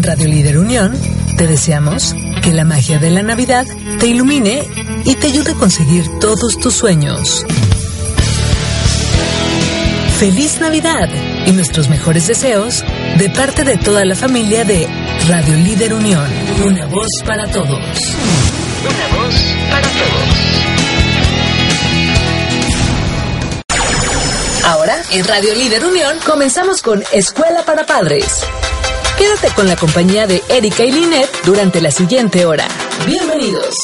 En Radio Líder Unión te deseamos que la magia de la Navidad te ilumine y te ayude a conseguir todos tus sueños. Feliz Navidad y nuestros mejores deseos de parte de toda la familia de Radio Líder Unión. Una voz para todos. Una voz para todos. Ahora, en Radio Líder Unión, comenzamos con Escuela para Padres. Quédate con la compañía de Erika y Linet durante la siguiente hora. Bienvenidos.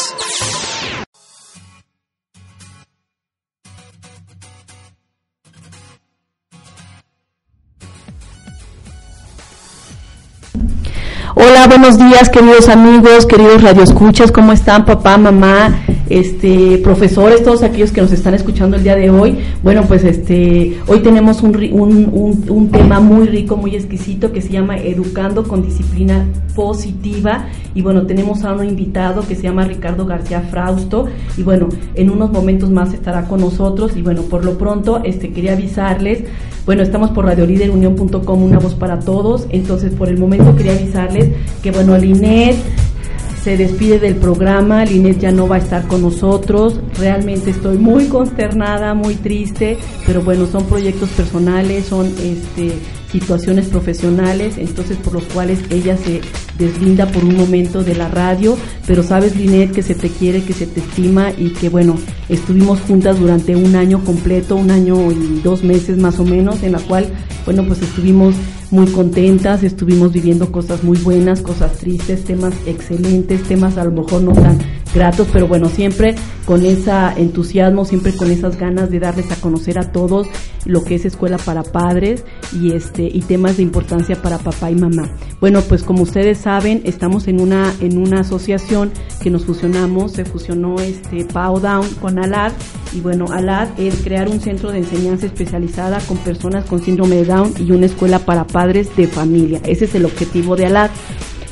Hola, buenos días, queridos amigos, queridos radioescuchas, ¿cómo están, papá, mamá, este, profesores, todos aquellos que nos están escuchando el día de hoy? Bueno, pues este, hoy tenemos un, un, un, tema muy rico, muy exquisito que se llama Educando con Disciplina Positiva. Y bueno, tenemos a un invitado que se llama Ricardo García Frausto. Y bueno, en unos momentos más estará con nosotros. Y bueno, por lo pronto, este, quería avisarles bueno, estamos por radioliderunión.com, una voz para todos. Entonces, por el momento quería avisarles que, bueno, Linet se despide del programa, Linet ya no va a estar con nosotros. Realmente estoy muy consternada, muy triste, pero bueno, son proyectos personales, son este situaciones profesionales, entonces por los cuales ella se deslinda por un momento de la radio, pero sabes Linet que se te quiere, que se te estima y que bueno, estuvimos juntas durante un año completo, un año y dos meses más o menos, en la cual bueno pues estuvimos muy contentas, estuvimos viviendo cosas muy buenas, cosas tristes, temas excelentes, temas a lo mejor no tan gratos, pero bueno, siempre con ese entusiasmo, siempre con esas ganas de darles a conocer a todos lo que es escuela para padres y este y temas de importancia para papá y mamá. Bueno, pues como ustedes saben, estamos en una en una asociación que nos fusionamos, se fusionó este Pau Down con ALAD y bueno, ALAD es crear un centro de enseñanza especializada con personas con síndrome de Down y una escuela para padres de familia. Ese es el objetivo de ALAD.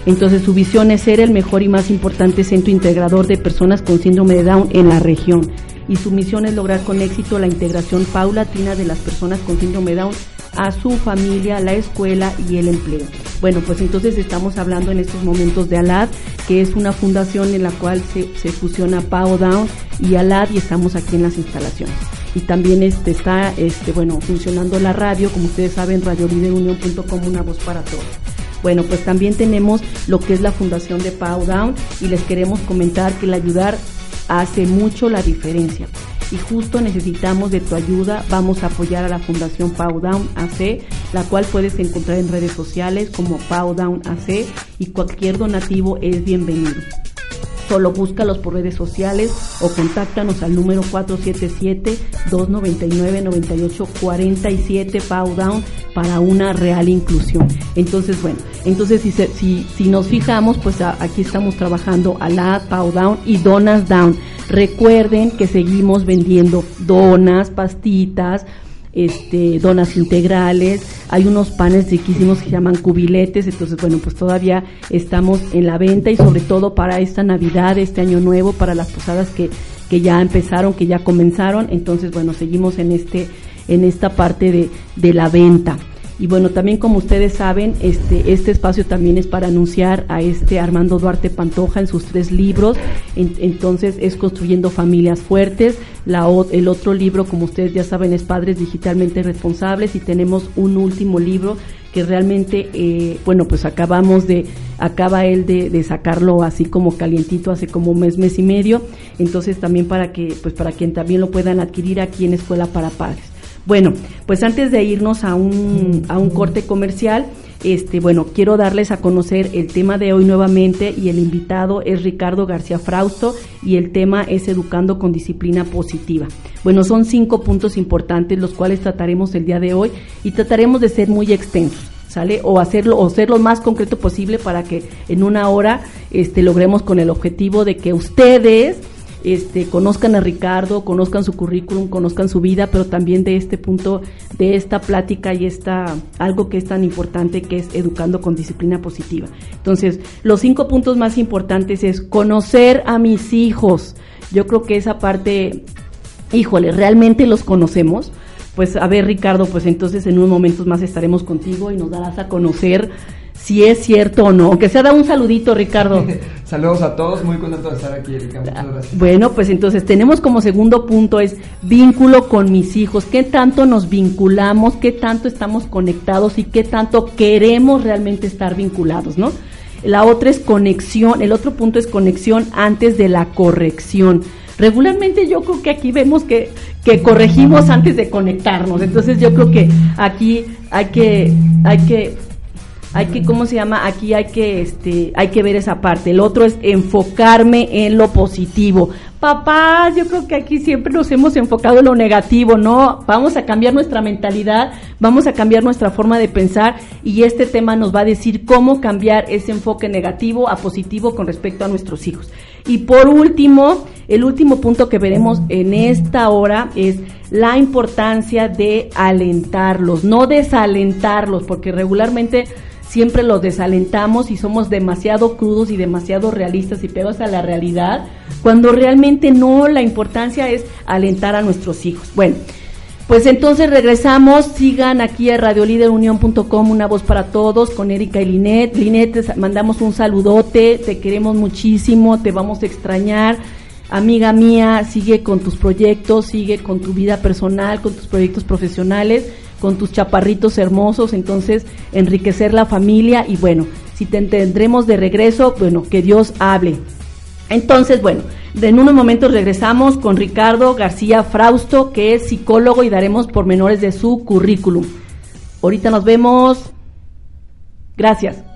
Entonces su visión es ser el mejor y más importante centro integrador de personas con síndrome de Down en la región. Y su misión es lograr con éxito la integración paulatina de las personas con síndrome de Down a su familia, la escuela y el empleo. Bueno, pues entonces estamos hablando en estos momentos de ALAD, que es una fundación en la cual se, fusiona PAO Down y ALAD y estamos aquí en las instalaciones. Y también este, está este, bueno, funcionando la radio, como ustedes saben, radioliderunión.com, una voz para todos. Bueno, pues también tenemos lo que es la fundación de PAO Down y les queremos comentar que el ayudar hace mucho la diferencia y justo necesitamos de tu ayuda. Vamos a apoyar a la Fundación Pau Down AC, la cual puedes encontrar en redes sociales como Pau Down AC y cualquier donativo es bienvenido. Solo búscalos por redes sociales o contáctanos al número 477-299-9847 Pau Down para una real inclusión. Entonces, bueno, entonces si, si, si nos fijamos, pues aquí estamos trabajando a la Pau Down y Donas Down. Recuerden que seguimos vendiendo donas, pastitas, este, donas integrales, hay unos panes riquísimos que se llaman cubiletes, entonces bueno, pues todavía estamos en la venta y sobre todo para esta Navidad, este año nuevo, para las posadas que, que ya empezaron, que ya comenzaron, entonces bueno, seguimos en este, en esta parte de, de la venta. Y bueno, también como ustedes saben, este, este espacio también es para anunciar a este Armando Duarte Pantoja en sus tres libros. entonces es Construyendo Familias Fuertes. La, el otro libro, como ustedes ya saben, es Padres Digitalmente Responsables. Y tenemos un último libro que realmente, eh, bueno, pues acabamos de, acaba él de, de, sacarlo así como calientito hace como mes, mes y medio. Entonces también para que, pues para quien también lo puedan adquirir aquí en Escuela para Padres. Bueno, pues antes de irnos a un, a un corte comercial, este, bueno, quiero darles a conocer el tema de hoy nuevamente y el invitado es Ricardo García Frausto y el tema es Educando con Disciplina Positiva. Bueno, son cinco puntos importantes los cuales trataremos el día de hoy y trataremos de ser muy extensos. ¿Sale? O hacerlo, o ser lo más concreto posible para que en una hora este, logremos con el objetivo de que ustedes este, conozcan a Ricardo, conozcan su currículum, conozcan su vida, pero también de este punto, de esta plática y esta, algo que es tan importante que es educando con disciplina positiva. Entonces, los cinco puntos más importantes es conocer a mis hijos. Yo creo que esa parte, híjole, ¿realmente los conocemos? Pues a ver, Ricardo, pues entonces en unos momentos más estaremos contigo y nos darás a conocer si es cierto o no. Que se da un saludito, Ricardo. Saludos a todos, muy contento de estar aquí, Erika. Muchas gracias. Bueno, pues entonces tenemos como segundo punto es vínculo con mis hijos. ¿Qué tanto nos vinculamos? ¿Qué tanto estamos conectados? ¿Y qué tanto queremos realmente estar vinculados, no? La otra es conexión. El otro punto es conexión antes de la corrección. Regularmente yo creo que aquí vemos que, que corregimos antes de conectarnos. Entonces yo creo que aquí hay que, hay que hay que cómo se llama aquí hay que este hay que ver esa parte. El otro es enfocarme en lo positivo. Papá yo creo que aquí siempre nos hemos enfocado en lo negativo no vamos a cambiar nuestra mentalidad vamos a cambiar nuestra forma de pensar y este tema nos va a decir cómo cambiar ese enfoque negativo a positivo con respecto a nuestros hijos. Y por último el último punto que veremos en esta hora es la importancia de alentarlos no desalentarlos porque regularmente siempre los desalentamos y somos demasiado crudos y demasiado realistas y pegados a la realidad, cuando realmente no, la importancia es alentar a nuestros hijos. Bueno, pues entonces regresamos, sigan aquí a radioliderunión.com, una voz para todos, con Erika y Linet. Linet, te mandamos un saludote, te queremos muchísimo, te vamos a extrañar. Amiga mía, sigue con tus proyectos, sigue con tu vida personal, con tus proyectos profesionales con tus chaparritos hermosos, entonces enriquecer la familia y bueno, si te tendremos de regreso, bueno, que Dios hable. Entonces, bueno, en unos momentos regresamos con Ricardo García Frausto, que es psicólogo y daremos pormenores de su currículum. Ahorita nos vemos. Gracias.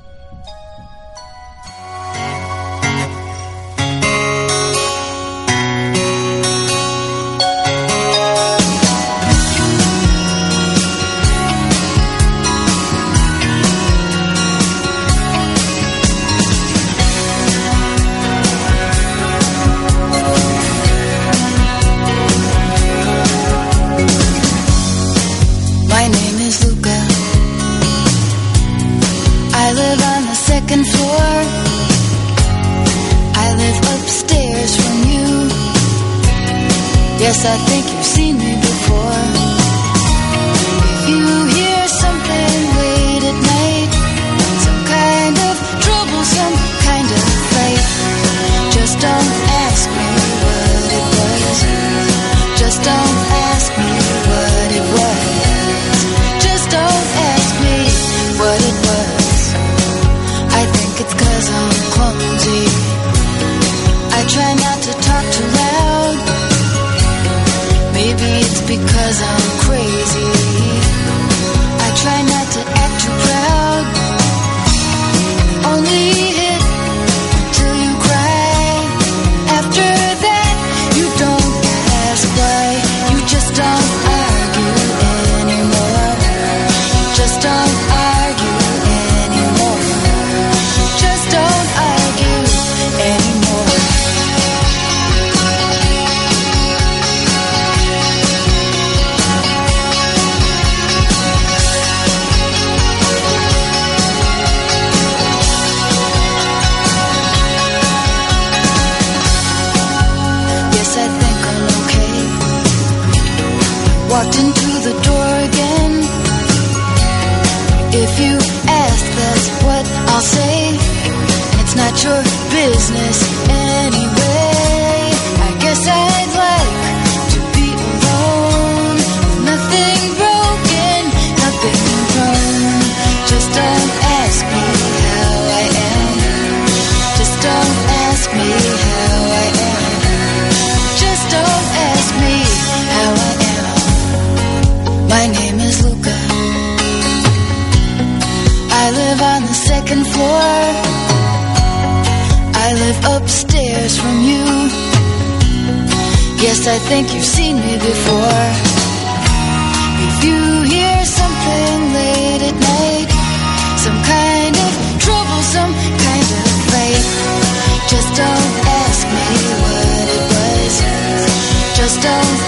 myself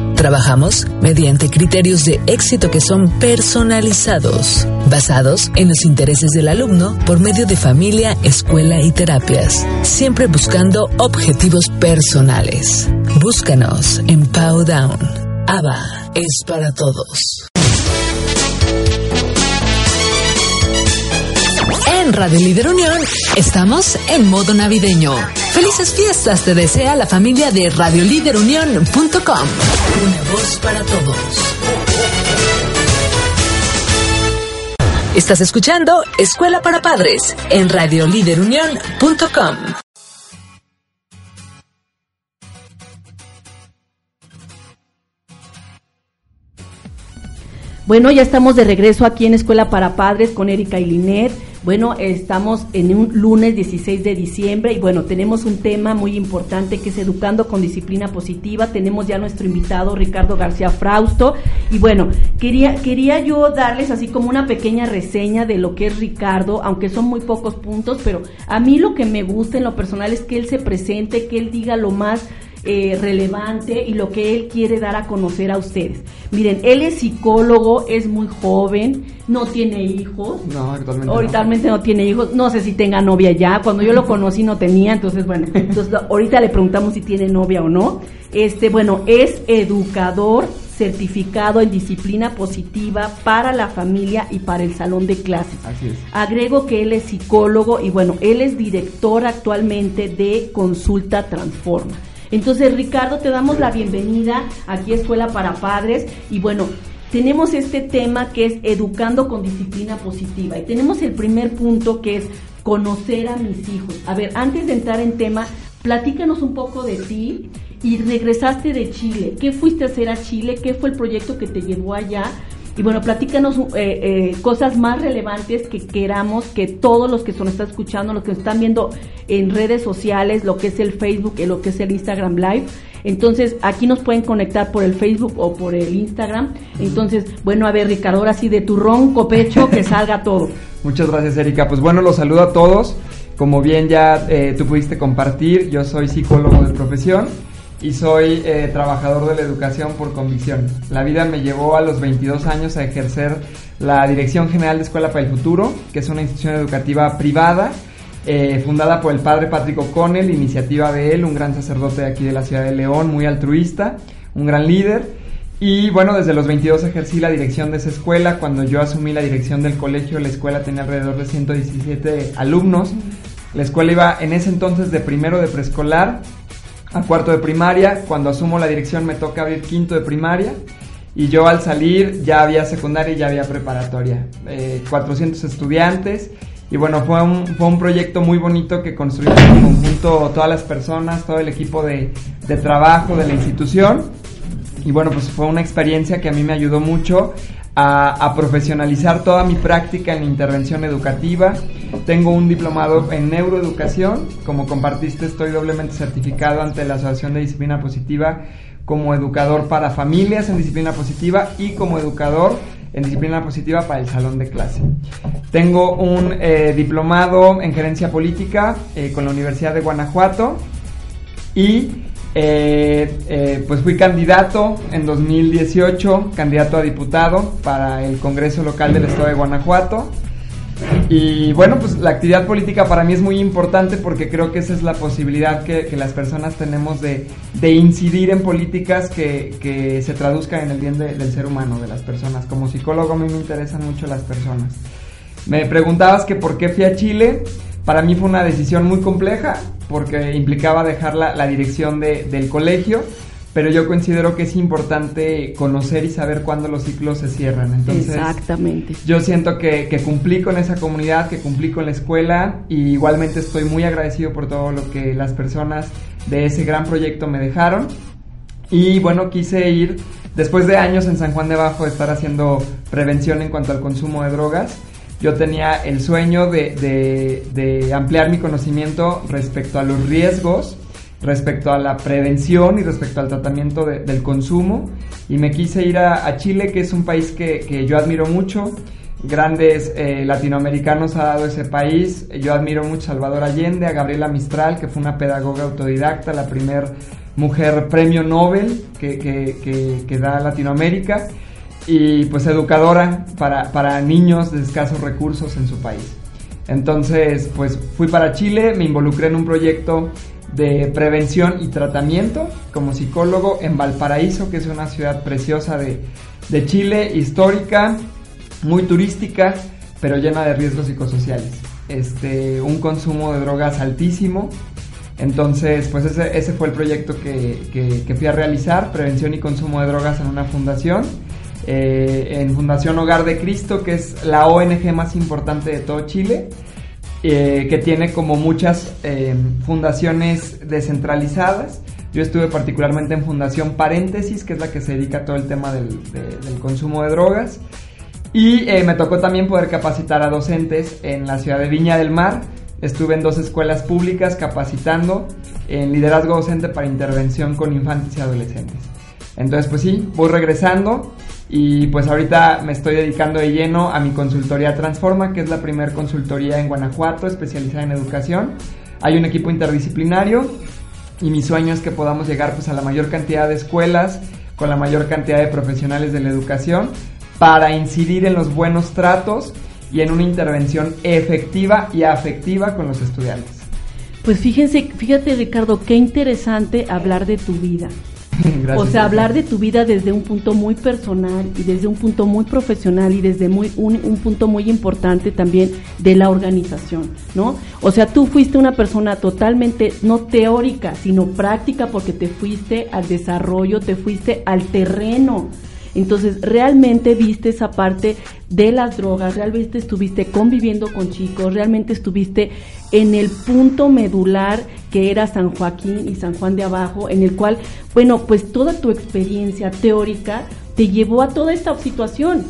Trabajamos mediante criterios de éxito que son personalizados, basados en los intereses del alumno por medio de familia, escuela y terapias, siempre buscando objetivos personales. Búscanos en Powdown. ABA es para todos. En Radio Líder Unión estamos en modo navideño. Felices fiestas te desea la familia de radioliderunión.com. Una voz para todos. Estás escuchando Escuela para Padres en radioliderunión.com. Bueno, ya estamos de regreso aquí en Escuela para Padres con Erika y Linet. Bueno, estamos en un lunes 16 de diciembre y bueno, tenemos un tema muy importante que es Educando con Disciplina Positiva. Tenemos ya nuestro invitado Ricardo García Frausto y bueno, quería, quería yo darles así como una pequeña reseña de lo que es Ricardo, aunque son muy pocos puntos, pero a mí lo que me gusta en lo personal es que él se presente, que él diga lo más eh, relevante y lo que él quiere dar a conocer a ustedes. Miren, él es psicólogo, es muy joven, no tiene hijos. No, actualmente. Ahorita no. tiene hijos, no sé si tenga novia ya. Cuando yo lo conocí no tenía, entonces bueno, entonces ahorita le preguntamos si tiene novia o no. Este, bueno, es educador certificado en disciplina positiva para la familia y para el salón de clases. Así es. Agrego que él es psicólogo y bueno, él es director actualmente de Consulta Transforma. Entonces, Ricardo, te damos la bienvenida aquí a Escuela para Padres y bueno, tenemos este tema que es educando con disciplina positiva y tenemos el primer punto que es conocer a mis hijos. A ver, antes de entrar en tema, platícanos un poco de ti y regresaste de Chile. ¿Qué fuiste a hacer a Chile? ¿Qué fue el proyecto que te llevó allá? Y bueno, platícanos eh, eh, cosas más relevantes que queramos que todos los que nos están escuchando, los que están viendo en redes sociales, lo que es el Facebook y lo que es el Instagram Live. Entonces, aquí nos pueden conectar por el Facebook o por el Instagram. Entonces, bueno, a ver, Ricardo, ahora sí, de tu ronco pecho, que salga todo. Muchas gracias, Erika. Pues bueno, los saludo a todos. Como bien ya eh, tú pudiste compartir, yo soy psicólogo de profesión y soy eh, trabajador de la educación por convicción. La vida me llevó a los 22 años a ejercer la Dirección General de Escuela para el Futuro, que es una institución educativa privada eh, fundada por el padre Patrick O'Connell, iniciativa de él, un gran sacerdote de aquí de la ciudad de León, muy altruista, un gran líder. Y bueno, desde los 22 ejercí la dirección de esa escuela. Cuando yo asumí la dirección del colegio, la escuela tenía alrededor de 117 alumnos. La escuela iba en ese entonces de primero de preescolar a cuarto de primaria. Cuando asumo la dirección me toca abrir quinto de primaria. Y yo al salir ya había secundaria y ya había preparatoria. 400 eh, estudiantes. Y bueno, fue un, fue un proyecto muy bonito que construimos en conjunto todas las personas, todo el equipo de, de trabajo de la institución. Y bueno, pues fue una experiencia que a mí me ayudó mucho a, profesionalizar toda mi práctica en intervención educativa. Tengo un diplomado en neuroeducación. Como compartiste, estoy doblemente certificado ante la Asociación de Disciplina Positiva como educador para familias en disciplina positiva y como educador en disciplina positiva para el salón de clase. Tengo un eh, diplomado en gerencia política eh, con la Universidad de Guanajuato y eh, eh, pues fui candidato en 2018, candidato a diputado para el Congreso Local del Estado de Guanajuato. Y bueno, pues la actividad política para mí es muy importante porque creo que esa es la posibilidad que, las personas tenemos de, incidir en políticas que, se traduzcan en el bien del ser humano, de las personas. Como psicólogo a mí me interesan mucho las personas. Me preguntabas que por qué fui a Chile. Para mí fue una decisión muy compleja porque implicaba dejar la, dirección del colegio, pero yo considero que es importante conocer y saber cuándo los ciclos se cierran. Entonces, Exactamente. Yo siento que, cumplí con esa comunidad, que cumplí con la escuela y igualmente estoy muy agradecido por todo lo que las personas de ese gran proyecto me dejaron. Y bueno, quise ir, después de años en San Juan de Bajo, estar haciendo prevención en cuanto al consumo de drogas yo tenía el sueño de, ampliar mi conocimiento respecto a los riesgos respecto a la prevención y respecto al tratamiento del consumo. Y me quise ir a, Chile, que es un país que, yo admiro mucho. Grandes eh, latinoamericanos ha dado ese país. Yo admiro mucho a Salvador Allende, a Gabriela Mistral, que fue una pedagoga autodidacta, la primer mujer premio Nobel que, que, que da Latinoamérica y pues educadora para, para niños de escasos recursos en su país. Entonces, pues fui para Chile, me involucré en un proyecto de prevención y tratamiento como psicólogo en Valparaíso, que es una ciudad preciosa de, de Chile, histórica, muy turística, pero llena de riesgos psicosociales. Este, un consumo de drogas altísimo. Entonces, pues ese, ese fue el proyecto que, que, que fui a realizar, prevención y consumo de drogas en una fundación eh, en Fundación Hogar de Cristo, que es la ONG más importante de todo Chile, eh, que tiene como muchas eh, fundaciones descentralizadas. Yo estuve particularmente en Fundación Paréntesis, que es la que se dedica a todo el tema del, del consumo de drogas. Y me tocó también poder capacitar a docentes en la ciudad de Viña del Mar. Estuve en dos escuelas públicas capacitando en liderazgo docente para intervención con infantes y adolescentes. Entonces, pues sí, voy regresando y pues ahorita me estoy dedicando de lleno a mi consultoría Transforma, que es la primera consultoría en Guanajuato especializada en educación. Hay un equipo interdisciplinario y mi sueño es que podamos llegar pues a la mayor cantidad de escuelas con la mayor cantidad de profesionales de la educación para incidir en los buenos tratos y en una intervención efectiva y afectiva con los estudiantes. Pues fíjense, fíjate Ricardo, qué interesante hablar de tu vida. o sea, hablar de tu vida desde un punto muy personal y desde un punto muy profesional y desde muy un, punto muy importante también de la organización, ¿no? O sea, tú fuiste una persona totalmente no teórica, sino práctica porque te fuiste al desarrollo, te fuiste al terreno. Entonces, realmente viste esa parte de las drogas, realmente estuviste conviviendo con chicos, realmente estuviste en el punto medular que era San Joaquín y San Juan de Abajo, en el cual, bueno, pues toda tu experiencia teórica te llevó a toda esta situación,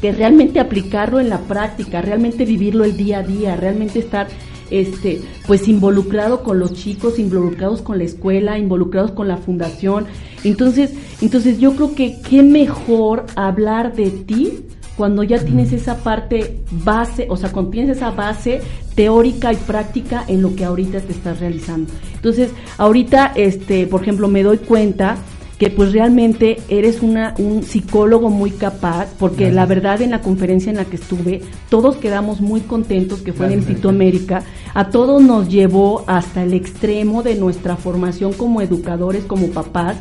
que realmente aplicarlo en la práctica, realmente vivirlo el día a día, realmente estar este pues involucrado con los chicos, involucrados con la escuela, involucrados con la fundación. Entonces, entonces yo creo que qué mejor hablar de ti cuando ya tienes esa parte base, o sea, cuando tienes esa base teórica y práctica en lo que ahorita te estás realizando. Entonces, ahorita, este, por ejemplo, me doy cuenta que pues realmente eres una, un psicólogo muy capaz, porque la verdad en la conferencia en la que estuve, todos quedamos muy contentos, que fue en el Instituto América, a todos nos llevó hasta el extremo de nuestra formación como educadores, como papás,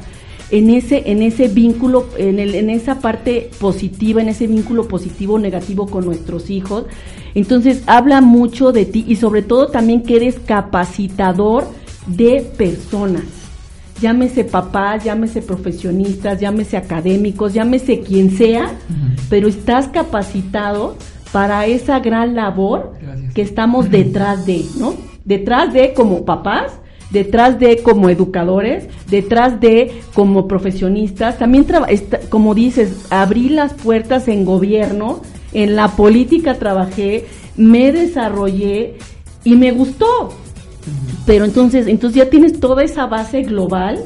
en ese, en ese vínculo, en, el, en esa parte positiva, en ese vínculo positivo negativo con nuestros hijos. Entonces habla mucho de ti y sobre todo también que eres capacitador de personas. Llámese papás, llámese profesionistas, llámese académicos, llámese quien sea, pero estás capacitado para esa gran labor que estamos detrás de, ¿no? Detrás de como papás, detrás de como educadores, detrás de como profesionistas, también como dices, abrí las puertas en gobierno, en la política trabajé, me desarrollé y me gustó. Pero entonces, entonces ya tienes toda esa base global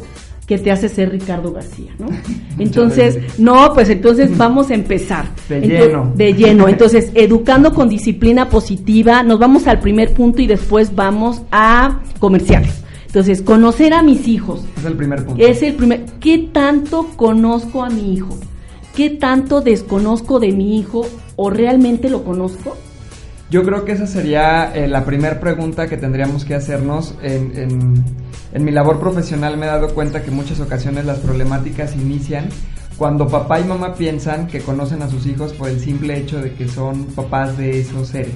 que te hace ser Ricardo García, ¿no? Entonces, no, pues entonces vamos a empezar. De lleno. De lleno. Entonces, educando con disciplina positiva, nos vamos al primer punto y después vamos a comerciales. Entonces, conocer a mis hijos. Es el primer punto. Es el primer. ¿Qué tanto conozco a mi hijo? ¿Qué tanto desconozco de mi hijo o realmente lo conozco? Yo creo que esa sería eh, la primera pregunta que tendríamos que hacernos. En, en mi labor profesional me he dado cuenta que en muchas ocasiones las problemáticas inician cuando papá y mamá piensan que conocen a sus hijos por el simple hecho de que son papás de esos seres.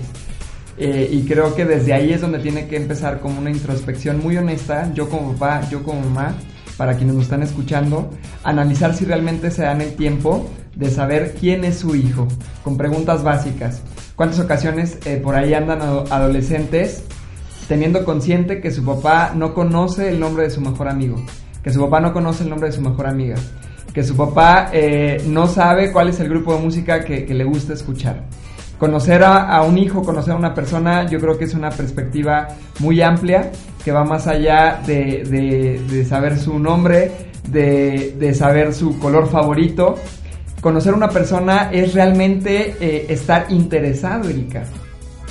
Eh, y creo que desde ahí es donde tiene que empezar como una introspección muy honesta, yo como papá, yo como mamá, para quienes nos están escuchando, analizar si realmente se dan el tiempo de saber quién es su hijo, con preguntas básicas. ¿Cuántas ocasiones eh, por ahí andan adolescentes teniendo consciente que su papá no conoce el nombre de su mejor amigo, que su papá no conoce el nombre de su mejor amiga, que su papá eh, no sabe cuál es el grupo de música que le gusta escuchar? Conocer a, un hijo, conocer a una persona, yo creo que es una perspectiva muy amplia que va más allá de, saber su nombre, de, saber su color favorito. Conocer a una persona es realmente eh, estar interesado, Erika.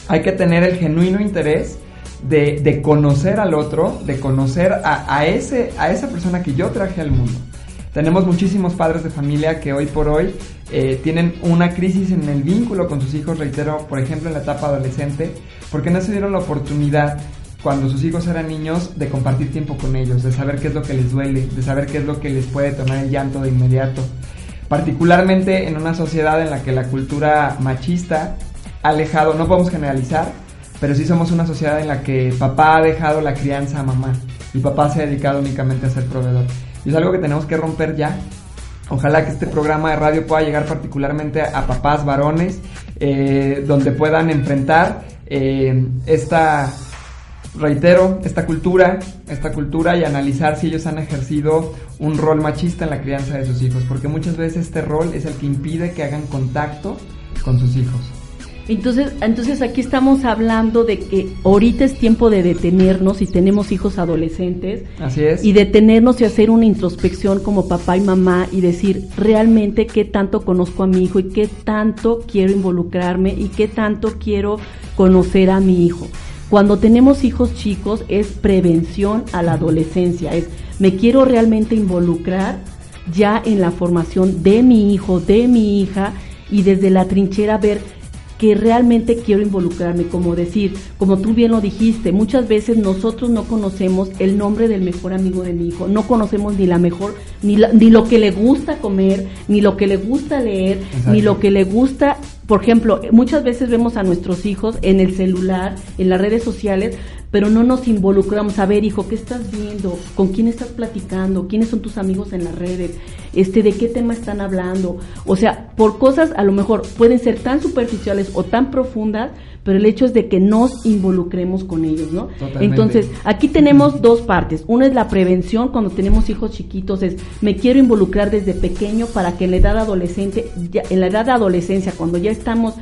Hay que tener el genuino interés de, conocer al otro, de conocer a, ese, a esa persona que yo traje al mundo. Tenemos muchísimos padres de familia que hoy por hoy eh, tienen una crisis en el vínculo con sus hijos, reitero, por ejemplo en la etapa adolescente, porque no se dieron la oportunidad cuando sus hijos eran niños de compartir tiempo con ellos, de saber qué es lo que les duele, de saber qué es lo que les puede tomar el llanto de inmediato. Particularmente en una sociedad en la que la cultura machista ha alejado, no podemos generalizar, pero sí somos una sociedad en la que papá ha dejado la crianza a mamá y papá se ha dedicado únicamente a ser proveedor. Y es algo que tenemos que romper ya. Ojalá que este programa de radio pueda llegar particularmente a, papás varones, eh, donde puedan enfrentar eh, esta, reitero, esta cultura, esta cultura y analizar si ellos han ejercido un rol machista en la crianza de sus hijos, porque muchas veces este rol es el que impide que hagan contacto con sus hijos. Entonces, entonces aquí estamos hablando de que ahorita es tiempo de detenernos y tenemos hijos adolescentes. Así es. Y detenernos y hacer una introspección como papá y mamá y decir realmente qué tanto conozco a mi hijo y qué tanto quiero involucrarme y qué tanto quiero conocer a mi hijo. Cuando tenemos hijos chicos es prevención a la adolescencia, es me quiero realmente involucrar ya en la formación de mi hijo, de mi hija y desde la trinchera ver que realmente quiero involucrarme, como decir, como tú bien lo dijiste, muchas veces nosotros no conocemos el nombre del mejor amigo de mi hijo, no conocemos ni la mejor, ni, ni lo que le gusta comer, ni lo que le gusta leer, ni lo que le gusta por ejemplo, muchas veces vemos a nuestros hijos en el celular, en las redes sociales, pero no nos involucramos. A ver, hijo, ¿qué estás viendo? ¿Con quién estás platicando? ¿Quiénes son tus amigos en las redes? Este, ¿De qué tema están hablando? O sea, por cosas a lo mejor pueden ser tan superficiales o tan profundas, pero el hecho es de que nos involucremos con ellos, ¿no? Entonces, aquí tenemos dos partes. Una es la prevención cuando tenemos hijos chiquitos, es me quiero involucrar desde pequeño para que en la edad adolescente, en la edad de adolescencia, cuando ya estamos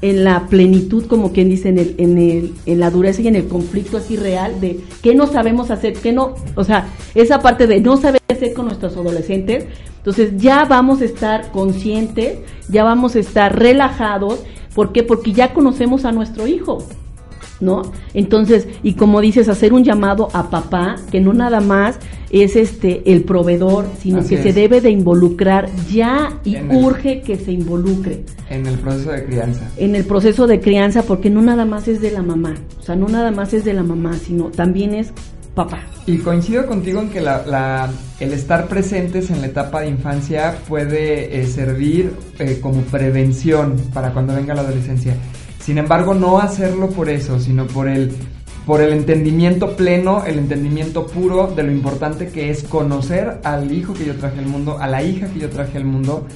en la plenitud, como quien dice, en, el, en, el, en la dureza y en el conflicto así real de qué no sabemos hacer, qué no, o sea, esa parte de no saber hacer con nuestros adolescentes, entonces ya vamos a estar conscientes, ya vamos a estar relajados ¿Por qué? Porque ya conocemos a nuestro hijo. ¿No? Entonces, y como dices, hacer un llamado a papá, que no nada más es este el proveedor, sino que se debe de involucrar ya y urge que se involucre. En el proceso de crianza. En el proceso de crianza, porque no nada más es de la mamá, o sea, no nada más es de la mamá, sino también es papá. Y coincido contigo en que la, el estar presentes en la etapa de infancia puede eh, servir eh, como prevención para cuando venga la adolescencia. Sin embargo, no hacerlo por eso, sino por el, por el entendimiento pleno, el entendimiento puro de lo importante que es conocer al hijo que yo traje al mundo, a la hija que yo traje al mundo.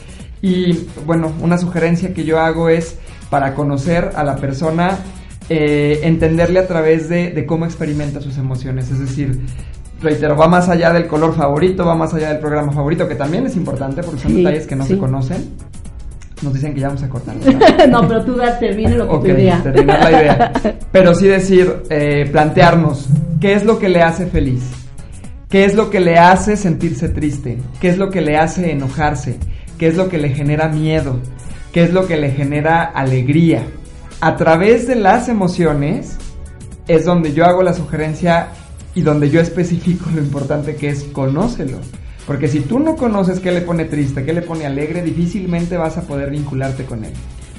Y bueno, una sugerencia que yo hago es para conocer a la persona eh, entenderle a través de, cómo experimenta sus emociones. Es decir, reitero, va más allá del color favorito, va más allá del programa favorito, que también es importante porque son detalles que no se conocen. Nos dicen que ya vamos a cortar. no, pero tú da, termine lo que okay, idea. terminar la idea. Pero sí decir, eh, plantearnos, ¿qué es lo que le hace feliz? ¿Qué es lo que le hace sentirse triste? ¿Qué es lo que le hace enojarse? ¿Qué es lo que le genera miedo? ¿Qué es lo que le genera alegría? A través de las emociones es donde yo hago la sugerencia y donde yo especifico lo importante que es conócelo. Porque si tú no conoces qué le pone triste, qué le pone alegre, difícilmente vas a poder vincularte con él.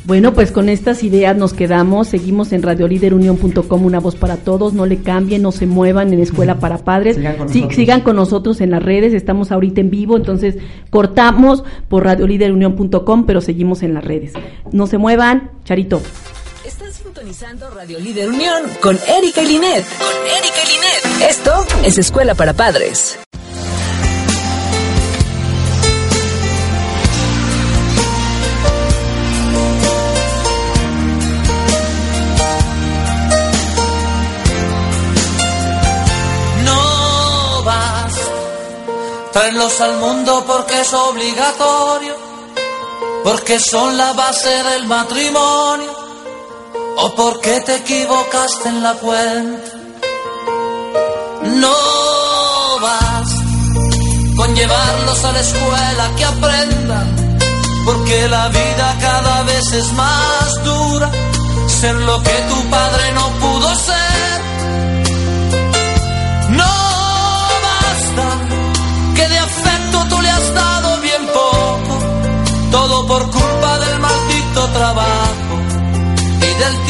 Bueno, pues con estas ideas nos quedamos, seguimos en radioliderunión.com, una voz para todos, no le cambien, no se muevan en Escuela para Padres, sigan con, nosotros. sigan con nosotros en las redes, estamos ahorita en vivo, entonces cortamos por radioliderunión.com, pero seguimos en las redes. No se muevan, Charito sintonizando Radio Líder Unión con Erika y Linet. Con Erika y Linet. Esto es Escuela para Padres. No vas, traerlos al mundo porque es obligatorio, porque son la base del matrimonio o porque te equivocaste en la cuenta. No vas con llevarlos a la escuela que aprendan, porque la vida cada vez es más dura, ser lo que tu padre no pudo ser. No basta que de afecto tú le has dado bien poco, todo por culpa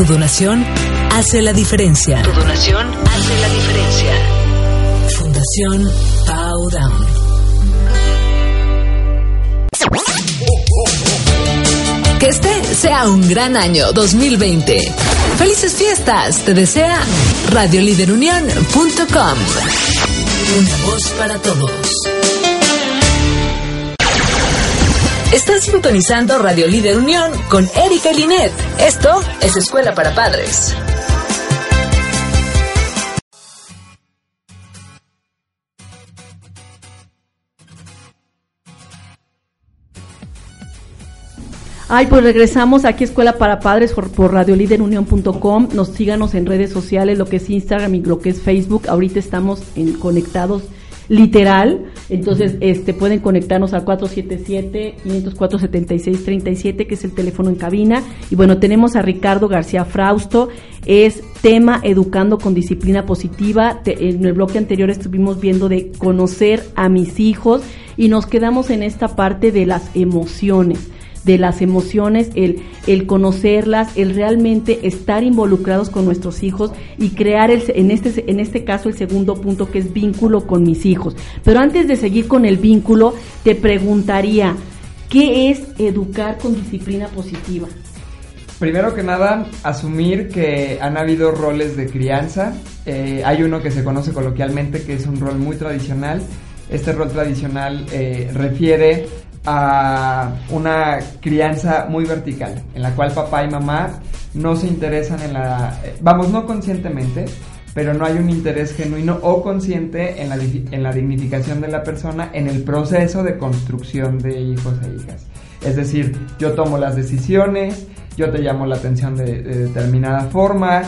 Tu donación hace la diferencia. Tu donación hace la diferencia. Fundación Powdown. Que este sea un gran año 2020. Felices fiestas, te desea radioliderunión.com. Una voz para todos. Están sintonizando Radio Líder Unión con Erika Linet. Esto es Escuela para Padres. Ay, pues regresamos aquí a Escuela para Padres por, por radioliderunión.com. Nos síganos en redes sociales, lo que es Instagram y lo que es Facebook. Ahorita estamos conectados literal. Entonces, este pueden conectarnos al 477-504-7637, que es el teléfono en cabina. Y bueno, tenemos a Ricardo García Frausto, es tema Educando con Disciplina Positiva. Te- en el bloque anterior estuvimos viendo de conocer a mis hijos y nos quedamos en esta parte de las emociones. De las emociones, el, el conocerlas, el realmente estar involucrados con nuestros hijos y crear el, en, este, en este caso el segundo punto que es vínculo con mis hijos. Pero antes de seguir con el vínculo, te preguntaría, ¿qué es educar con disciplina positiva? Primero que nada, asumir que han habido roles de crianza. Eh, hay uno que se conoce coloquialmente que es un rol muy tradicional. Este rol tradicional eh, refiere a una crianza muy vertical, en la cual papá y mamá no se interesan en la... Vamos, no conscientemente, pero no hay un interés genuino o consciente en la, en la dignificación de la persona en el proceso de construcción de hijos e hijas. Es decir, yo tomo las decisiones, yo te llamo la atención de, determinada forma,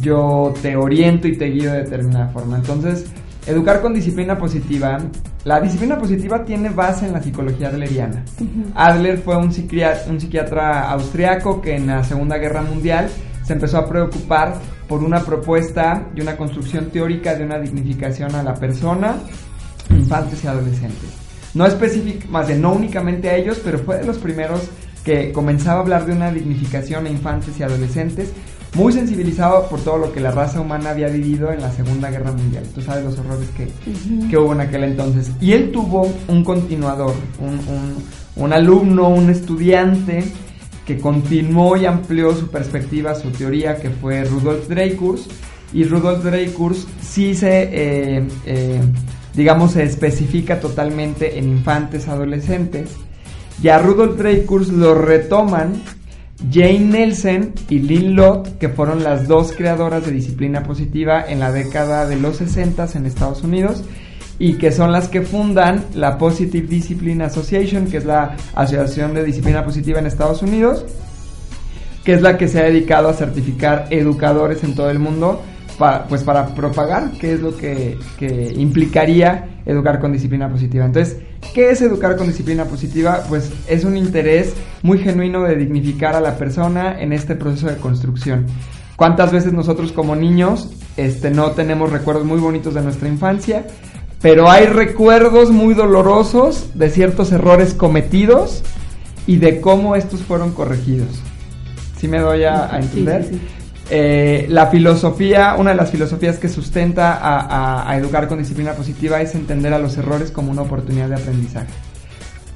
yo te oriento y te guío de determinada forma. Entonces, educar con disciplina positiva, la disciplina positiva tiene base en la psicología adleriana. Adler fue un psiquiatra, un psiquiatra austriaco que en la Segunda Guerra Mundial se empezó a preocupar por una propuesta y una construcción teórica de una dignificación a la persona, infantes y adolescentes. No específico, más de no únicamente a ellos, pero fue de los primeros que comenzaba a hablar de una dignificación a infantes y adolescentes, muy sensibilizado por todo lo que la raza humana había vivido en la Segunda Guerra Mundial. Tú sabes los horrores que, que hubo en aquel entonces. Y él tuvo un continuador, un, un, alumno, un estudiante que continuó y amplió su perspectiva, su teoría, que fue Rudolf Dreikurs. Y Rudolf Dreikurs sí se, eh, eh, digamos, se especifica totalmente en infantes, adolescentes y a Rudolf Dreikurs lo retoman Jane Nelson y Lynn Lott, que fueron las dos creadoras de disciplina positiva en la década de los 60 en Estados Unidos y que son las que fundan la Positive Discipline Association, que es la Asociación de Disciplina Positiva en Estados Unidos, que es la que se ha dedicado a certificar educadores en todo el mundo pues para propagar qué es lo que, implicaría educar con disciplina positiva. Entonces, ¿qué es educar con disciplina positiva? Pues es un interés muy genuino de dignificar a la persona en este proceso de construcción. ¿Cuántas veces nosotros como niños este, no tenemos recuerdos muy bonitos de nuestra infancia? Pero hay recuerdos muy dolorosos de ciertos errores cometidos y de cómo estos fueron corregidos. ¿Sí me doy a, entender? Eh, la filosofía, una de las filosofías que sustenta a, educar con disciplina positiva es entender a los errores como una oportunidad de aprendizaje.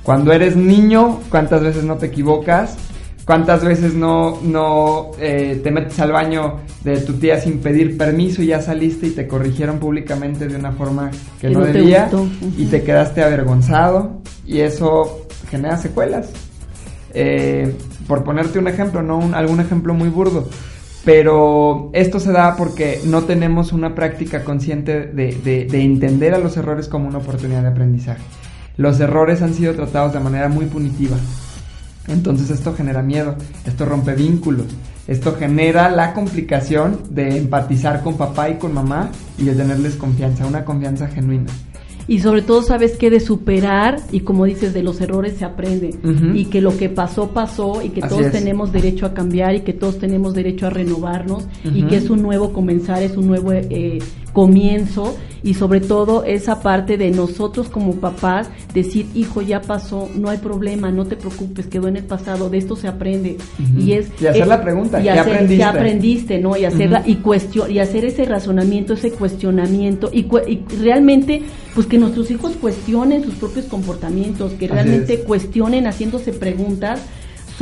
Cuando eres niño, ¿cuántas veces no te equivocas? ¿Cuántas veces no, no eh, te metes al baño de tu tía sin pedir permiso y ya saliste y te corrigieron públicamente de una forma que, no, debía y te quedaste avergonzado y eso genera secuelas? Eh, por ponerte un ejemplo, no algún ejemplo muy burdo pero esto se da porque no tenemos una práctica consciente de, entender a los errores como una oportunidad de aprendizaje. Los errores han sido tratados de manera muy punitiva. Entonces esto genera miedo, esto rompe vínculos, esto genera la complicación de empatizar con papá y con mamá y de tenerles confianza, una confianza genuina y sobre todo sabes que de superar y como dices de los errores se aprende. Y que lo que pasó pasó y que todos tenemos derecho a cambiar y que todos tenemos derecho a renovarnos y que es un nuevo comenzar, es un nuevo eh, comienzo y sobre todo esa parte de nosotros como papás decir hijo ya pasó no hay problema no te preocupes quedó en el pasado de esto se aprende y es y hacer la pregunta y aprendiste? aprendiste no y hacerla y cuestión y hacer ese razonamiento ese cuestionamiento y, y, realmente pues que nuestros hijos cuestionen sus propios comportamientos que realmente cuestionen haciéndose preguntas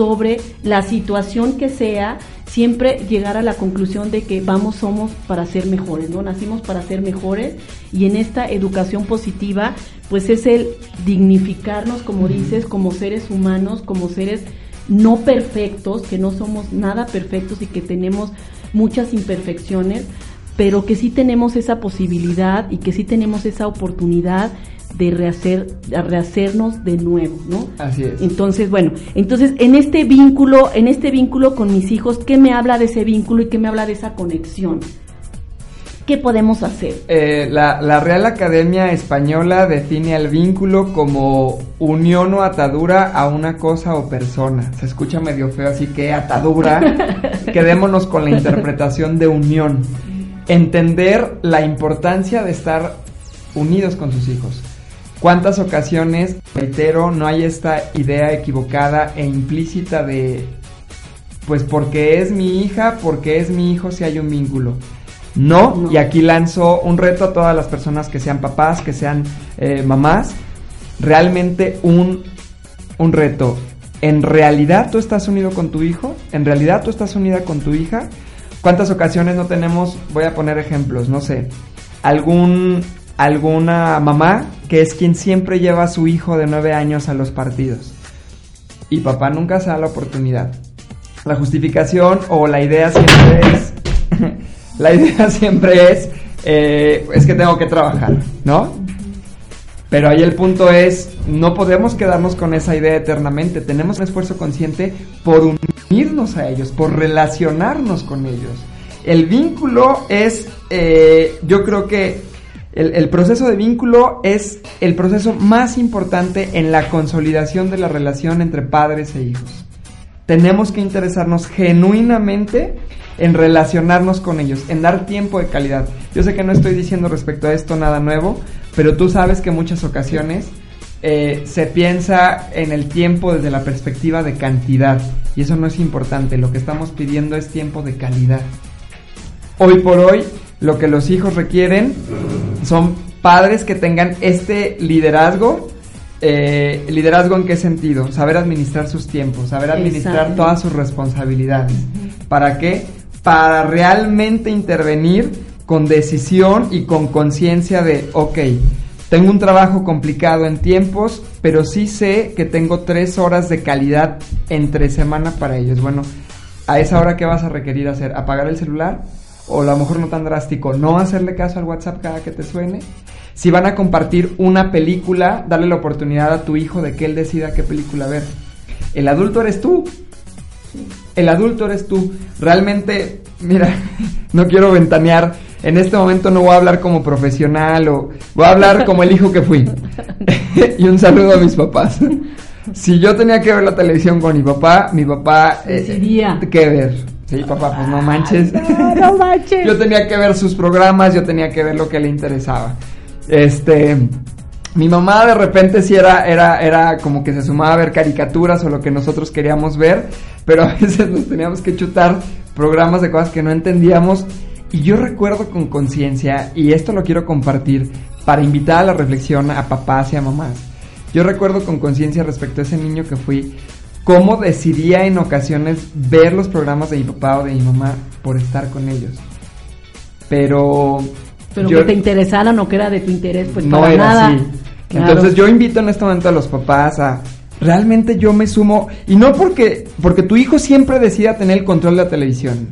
sobre la situación que sea, siempre llegar a la conclusión de que vamos, somos para ser mejores, ¿no? Nacimos para ser mejores y en esta educación positiva, pues es el dignificarnos, como dices, como seres humanos, como seres no perfectos, que no somos nada perfectos y que tenemos muchas imperfecciones, pero que sí tenemos esa posibilidad y que sí tenemos esa oportunidad de rehacer, rehacernos de nuevo, ¿no? Así es. Entonces, bueno, entonces en este vínculo, en este vínculo con mis hijos, ¿qué me habla de ese vínculo y qué me habla de esa conexión? ¿Qué podemos hacer? Eh, la, la, Real Academia Española define al vínculo como unión o atadura a una cosa o persona. Se escucha medio feo, así que atadura. Quedémonos con la interpretación de unión. Entender la importancia de estar unidos con sus hijos ¿Cuántas ocasiones, reitero, no hay esta idea equivocada e implícita de, pues porque es mi hija, porque es mi hijo si hay un vínculo? No, y aquí lanzo un reto a todas las personas que sean papás, que sean eh, mamás, realmente un, un reto. ¿En realidad tú estás unido con tu hijo? ¿En realidad tú estás unida con tu hija? ¿Cuántas ocasiones no tenemos? Voy a poner ejemplos, no sé. Algún, alguna mamá que es quien siempre lleva a su hijo de nueve años a los partidos. Y papá nunca se da la oportunidad. La justificación o la idea siempre es la idea siempre es, eh, es que tengo que trabajar, ¿no? Pero ahí el punto es, no podemos quedarnos con esa idea eternamente, tenemos un esfuerzo consciente por unirnos a ellos, por relacionarnos con ellos. El vínculo es, eh, yo creo que el, el, proceso de vínculo es el proceso más importante en la consolidación de la relación entre padres e hijos. Tenemos que interesarnos genuinamente en relacionarnos con ellos, en dar tiempo de calidad. Yo sé que no estoy diciendo respecto a esto nada nuevo, pero tú sabes que en muchas ocasiones eh, se piensa en el tiempo desde la perspectiva de cantidad y eso no es importante, lo que estamos pidiendo es tiempo de calidad. Hoy por hoy lo que los hijos requieren son padres que tengan este liderazgo. Eh, liderazgo en qué sentido? Saber administrar sus tiempos, saber administrar Exacto. todas sus responsabilidades. ¿Para qué? para realmente intervenir con decisión y con conciencia de, ok, tengo un trabajo complicado en tiempos, pero sí sé que tengo tres horas de calidad entre semana para ellos. Bueno, a esa hora, ¿qué vas a requerir hacer? ¿Apagar el celular? O a lo mejor no tan drástico, no hacerle caso al WhatsApp cada que te suene. Si van a compartir una película, darle la oportunidad a tu hijo de que él decida qué película ver. El adulto eres tú. El adulto eres tú. Realmente, mira, no quiero ventanear. En este momento no voy a hablar como profesional o voy a hablar como el hijo que fui. y un saludo a mis papás. si yo tenía que ver la televisión con mi papá, mi papá eh, decidía qué ver. Sí, papá, pues no manches. No, no manches. yo tenía que ver sus programas, yo tenía que ver lo que le interesaba. Este, mi mamá de repente sí era, era, era como que se sumaba a ver caricaturas o lo que nosotros queríamos ver, pero a veces nos teníamos que chutar programas de cosas que no entendíamos. Y yo recuerdo con conciencia, y esto lo quiero compartir para invitar a la reflexión a papás y a mamás. Yo recuerdo con conciencia respecto a ese niño que fui, cómo decidía en ocasiones ver los programas de mi papá o de mi mamá por estar con ellos. Pero pero yo, que te interesaran o que era de tu interés, pues no para era nada. así. Claro. Entonces yo invito en este momento a los papás a realmente yo me sumo y no porque porque tu hijo siempre decida tener el control de la televisión.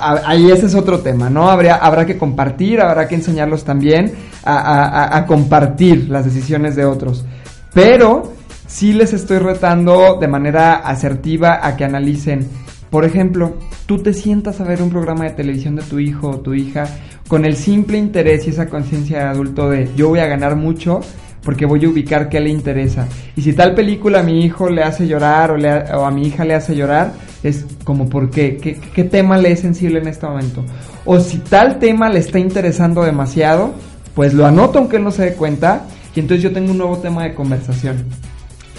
Ahí ese es otro tema, ¿no? Habría, habrá que compartir, habrá que enseñarlos también a- a compartir las decisiones de otros. Pero sí les estoy retando de manera asertiva a que analicen. Por ejemplo, tú te sientas a ver un programa de televisión de tu hijo o tu hija con el simple interés y esa conciencia de adulto de yo voy a ganar mucho porque voy a ubicar qué le interesa. Y si tal película a mi hijo le hace llorar o, le ha- o a mi hija le hace llorar, es como por qué, qué, qué tema le es sensible en este momento. O si tal tema le está interesando demasiado, pues lo anoto aunque él no se dé cuenta y entonces yo tengo un nuevo tema de conversación.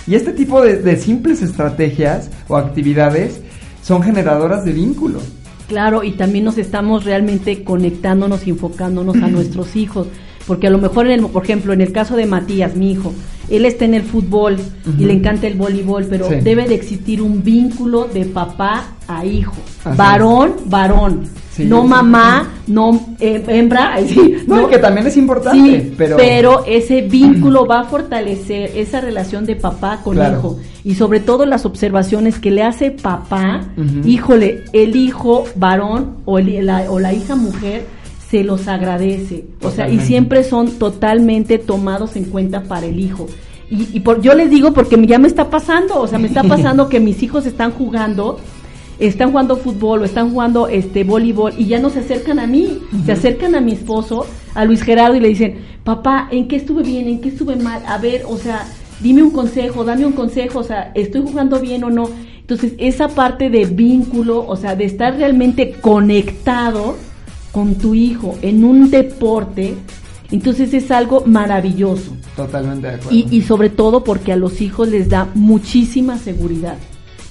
Y este tipo de, de simples estrategias o actividades son generadoras de vínculo. Claro, y también nos estamos realmente conectándonos y enfocándonos a nuestros hijos. Porque a lo mejor, en el, por ejemplo, en el caso de Matías, mi hijo, él está en el fútbol y le encanta el voleibol, pero Sí. debe de existir un vínculo de papá a hijo. Así varón, varón. Sí, no mamá, no eh, hembra. sí, No, que también es importante, pero... pero... ese vínculo va a fortalecer esa relación de papá con Claro. hijo. Y sobre todo las observaciones que le hace papá, híjole, el hijo varón o, el- la, o la hija mujer se los agradece. O sea, y siempre son totalmente tomados en cuenta para el hijo. Y, y por, yo les digo porque ya me está pasando, o sea, me está pasando que mis hijos están jugando están jugando fútbol o están jugando este voleibol y ya no se acercan a mí, se acercan a mi esposo, a Luis Gerardo y le dicen, papá, ¿en qué estuve bien? ¿En qué estuve mal? A ver, o sea, dime un consejo, dame un consejo, o sea, ¿estoy jugando bien o no? Entonces, esa parte de vínculo, o sea, de estar realmente conectado con tu hijo en un deporte, Entonces es algo maravilloso. Totalmente de acuerdo. Y, y sobre todo porque a los hijos les da muchísima seguridad.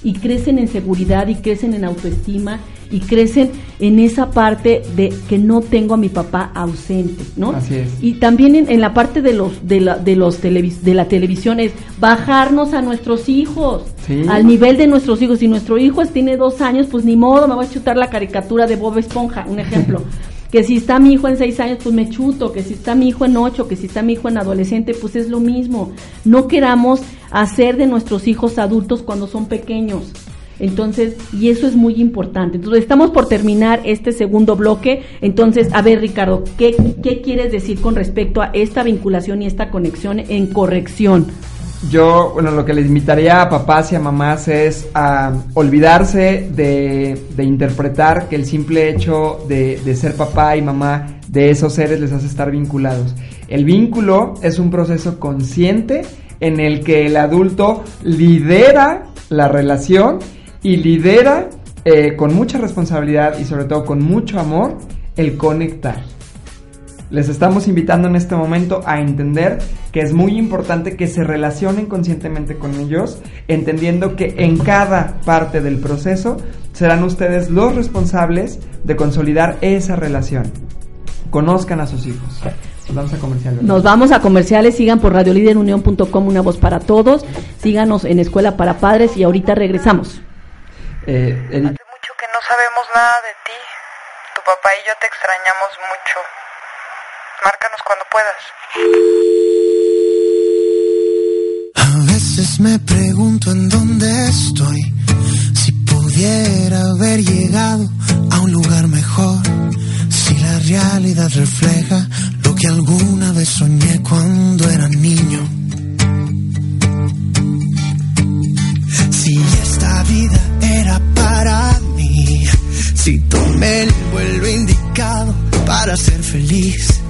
Y crecen en seguridad y crecen en autoestima y crecen en esa parte de que no tengo a mi papá ausente, ¿no? Así es. Y también en, en la parte de los de la de los televis- de la televisión es bajarnos a nuestros hijos, Sí. al nivel de nuestros hijos. Si nuestro hijo es- tiene dos años, pues ni modo, me voy a chutar la caricatura de Bob Esponja, un ejemplo. que si está mi hijo en seis años, pues me chuto, que si está mi hijo en ocho, que si está mi hijo en adolescente, pues es lo mismo. No queramos hacer de nuestros hijos adultos cuando son pequeños. Entonces, y eso es muy importante. Entonces, estamos por terminar este segundo bloque. Entonces, a ver, Ricardo, ¿qué, qué quieres decir con respecto a esta vinculación y esta conexión en corrección? Yo, bueno, lo que les invitaría a papás y a mamás es a olvidarse de, de interpretar que el simple hecho de, de ser papá y mamá de esos seres les hace estar vinculados. El vínculo es un proceso consciente en el que el adulto lidera la relación y lidera eh, con mucha responsabilidad y sobre todo con mucho amor el conectar. Les estamos invitando en este momento a entender que es muy importante que se relacionen conscientemente con ellos, entendiendo que en cada parte del proceso serán ustedes los responsables de consolidar esa relación. Conozcan a sus hijos. Nos vamos a comercial. ¿verdad? Nos vamos a comerciales, sigan por radioliderunión.com, una voz para todos, síganos en Escuela para Padres y ahorita regresamos. Eh, Erika, Hace mucho que no sabemos nada de ti. Tu papá y yo te extrañamos mucho. Márcanos cuando puedas. A veces me pregunto en dónde estoy. Si pudiera haber llegado a un lugar mejor. Si la realidad refleja que alguna vez soñé cuando era niño. Si esta vida era para mí. Si tomé el vuelo indicado para ser feliz.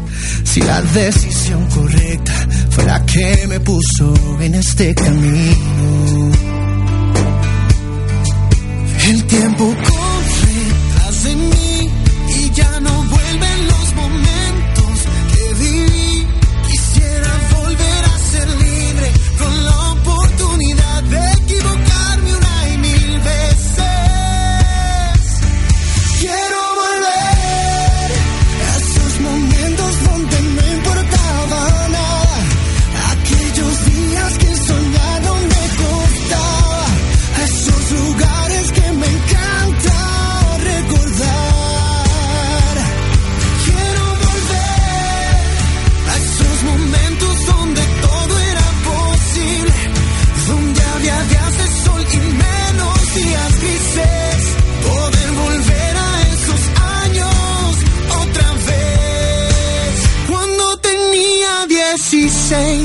Si la decisión correcta fue la que me puso en este camino. El tiempo corre 16.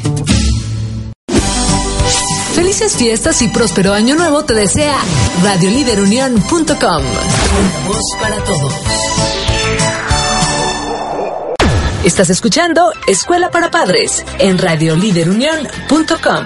Felices fiestas y próspero año nuevo te desea radioliderunión.com. Una voz para todos. Estás escuchando Escuela para Padres en radioliderunión.com.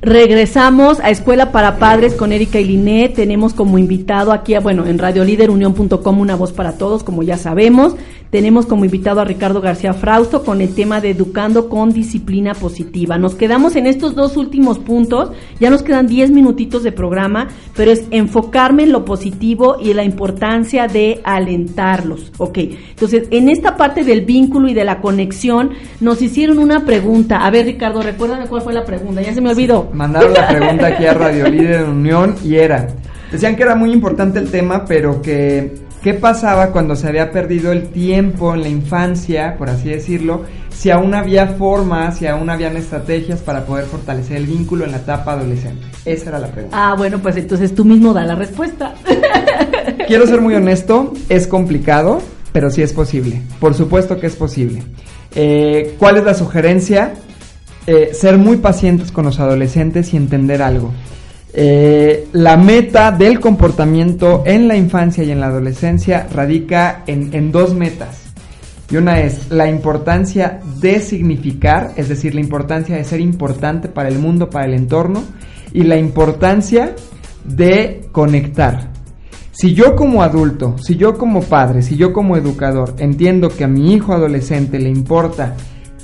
Regresamos a Escuela para Padres con Erika y Linet. Tenemos como invitado aquí, a, bueno, en radioliderunión.com una voz para todos, como ya sabemos. Tenemos como invitado a Ricardo García Frausto con el tema de educando con disciplina positiva. Nos quedamos en estos dos últimos puntos. Ya nos quedan 10 minutitos de programa, pero es enfocarme en lo positivo y la importancia de alentarlos. Ok, entonces en esta parte del vínculo y de la conexión nos hicieron una pregunta. A ver, Ricardo, recuérdame cuál fue la pregunta. Ya se me olvidó. Mandaron la pregunta aquí a Radio Líder Unión y era, decían que era muy importante el tema, pero que qué pasaba cuando se había perdido el tiempo en la infancia, por así decirlo, si aún había formas, si aún habían estrategias para poder fortalecer el vínculo en la etapa adolescente. Esa era la pregunta. Ah, bueno, pues entonces tú mismo da la respuesta. Quiero ser muy honesto, es complicado, pero sí es posible. Por supuesto que es posible. Eh, ¿Cuál es la sugerencia? Eh, ser muy pacientes con los adolescentes y entender algo. Eh, la meta del comportamiento en la infancia y en la adolescencia radica en, en dos metas. Y una es la importancia de significar, es decir, la importancia de ser importante para el mundo, para el entorno, y la importancia de conectar. Si yo como adulto, si yo como padre, si yo como educador entiendo que a mi hijo adolescente le importa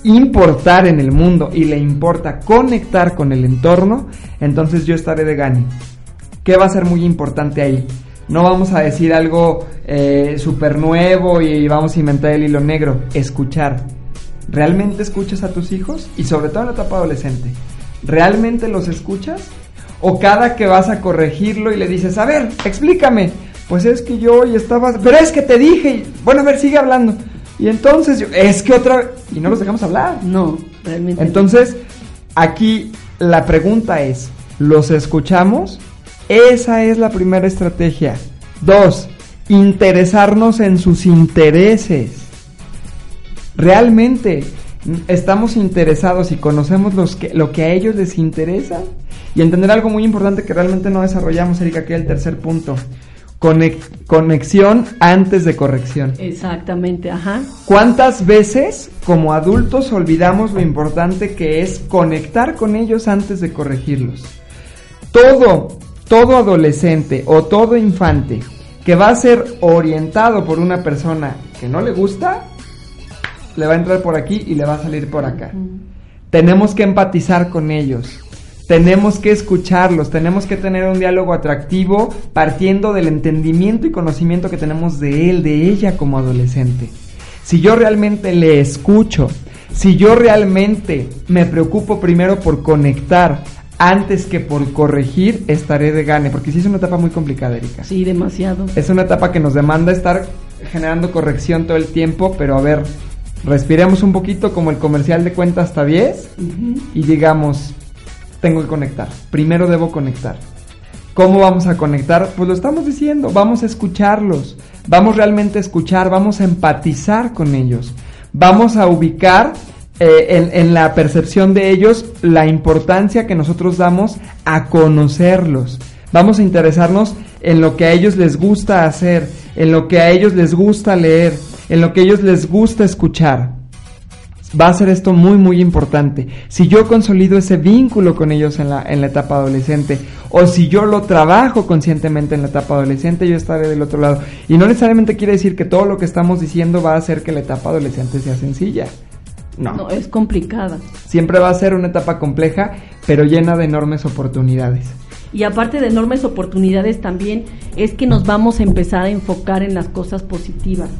importar en el mundo y le importa conectar con el entorno, entonces yo estaré de gane. ¿Qué va a ser muy importante ahí? No vamos a decir algo eh, súper nuevo y vamos a inventar el hilo negro. Escuchar. ¿Realmente escuchas a tus hijos? Y sobre todo en la etapa adolescente. ¿Realmente los escuchas? O cada que vas a corregirlo y le dices, a ver, explícame. Pues es que yo hoy estaba... Pero es que te dije. Bueno, a ver, sigue hablando. Y entonces yo... Es que otra... Y no los dejamos hablar. No, realmente. Entonces, aquí la pregunta es, ¿los escuchamos? Esa es la primera estrategia. Dos, interesarnos en sus intereses. ¿Realmente estamos interesados y conocemos los que, lo que a ellos les interesa? Y entender algo muy importante que realmente no desarrollamos, Erika, que es el tercer punto. Conex- conexión antes de corrección. Exactamente, ajá. ¿Cuántas veces como adultos olvidamos lo importante que es conectar con ellos antes de corregirlos? Todo, todo adolescente o todo infante que va a ser orientado por una persona que no le gusta, le va a entrar por aquí y le va a salir por acá. Tenemos que empatizar con ellos. Tenemos que escucharlos, tenemos que tener un diálogo atractivo partiendo del entendimiento y conocimiento que tenemos de él, de ella como adolescente. Si yo realmente le escucho, si yo realmente me preocupo primero por conectar antes que por corregir, estaré de gane, porque sí es una etapa muy complicada, Erika. Sí, demasiado. Es una etapa que nos demanda estar generando corrección todo el tiempo, pero a ver, respiremos un poquito como el comercial de cuenta hasta 10 y digamos, tengo que conectar. Primero debo conectar. ¿Cómo vamos a conectar? Pues lo estamos diciendo, vamos a escucharlos, vamos realmente a escuchar, vamos a empatizar con ellos. vamos a ubicar eh, en, en la percepción de ellos la importancia que nosotros damos a conocerlos. Vamos a interesarnos en lo que a ellos les gusta hacer, en lo que a ellos les gusta leer, en lo que a ellos les gusta escuchar. Va a ser esto muy muy importante. Si yo consolido ese vínculo con ellos en la, en la etapa adolescente, o si yo lo trabajo conscientemente en la etapa adolescente, yo estaré del otro lado. Y no necesariamente quiere decir que todo lo que estamos diciendo va a hacer que la etapa adolescente sea sencilla. No. No, es complicada. Siempre va a ser una etapa compleja, pero llena de enormes oportunidades. Y aparte de enormes oportunidades también es que nos vamos a empezar a enfocar en las cosas positivas.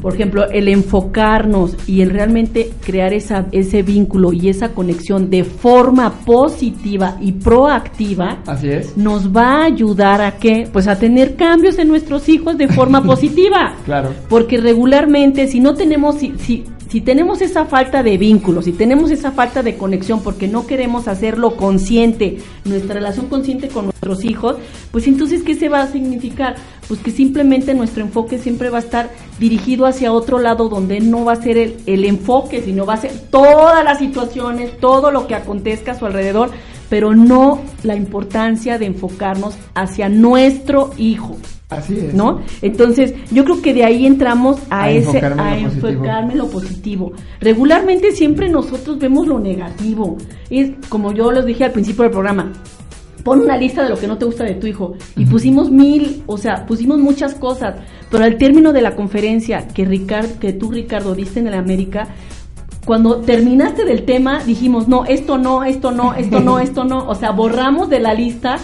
Por ejemplo, el enfocarnos y el realmente crear esa, ese vínculo y esa conexión de forma positiva y proactiva Así es. nos va a ayudar a que, pues a tener cambios en nuestros hijos de forma positiva. Claro. Porque regularmente si no tenemos, si, si, si tenemos esa falta de vínculo, si tenemos esa falta de conexión porque no queremos hacerlo consciente, nuestra relación consciente con nuestros hijos, pues entonces ¿qué se va a significar? Pues que simplemente nuestro enfoque siempre va a estar dirigido hacia otro lado donde no va a ser el, el enfoque, sino va a ser todas las situaciones, todo lo que acontezca a su alrededor, pero no la importancia de enfocarnos hacia nuestro hijo. Así es. ¿no? Entonces, yo creo que de ahí entramos a, A ese enfocarme en a lo positivo. enfocarme en lo positivo. Regularmente siempre nosotros vemos lo negativo. Es como yo les dije al principio del programa. Pon una lista de lo que no te gusta de tu hijo. Y pusimos mil, o sea, pusimos muchas cosas. Pero al término de la conferencia que, Ricard, que tú, Ricardo, diste en el América, cuando terminaste del tema, dijimos, no, esto no, esto no, esto no, esto no. O sea, borramos de la lista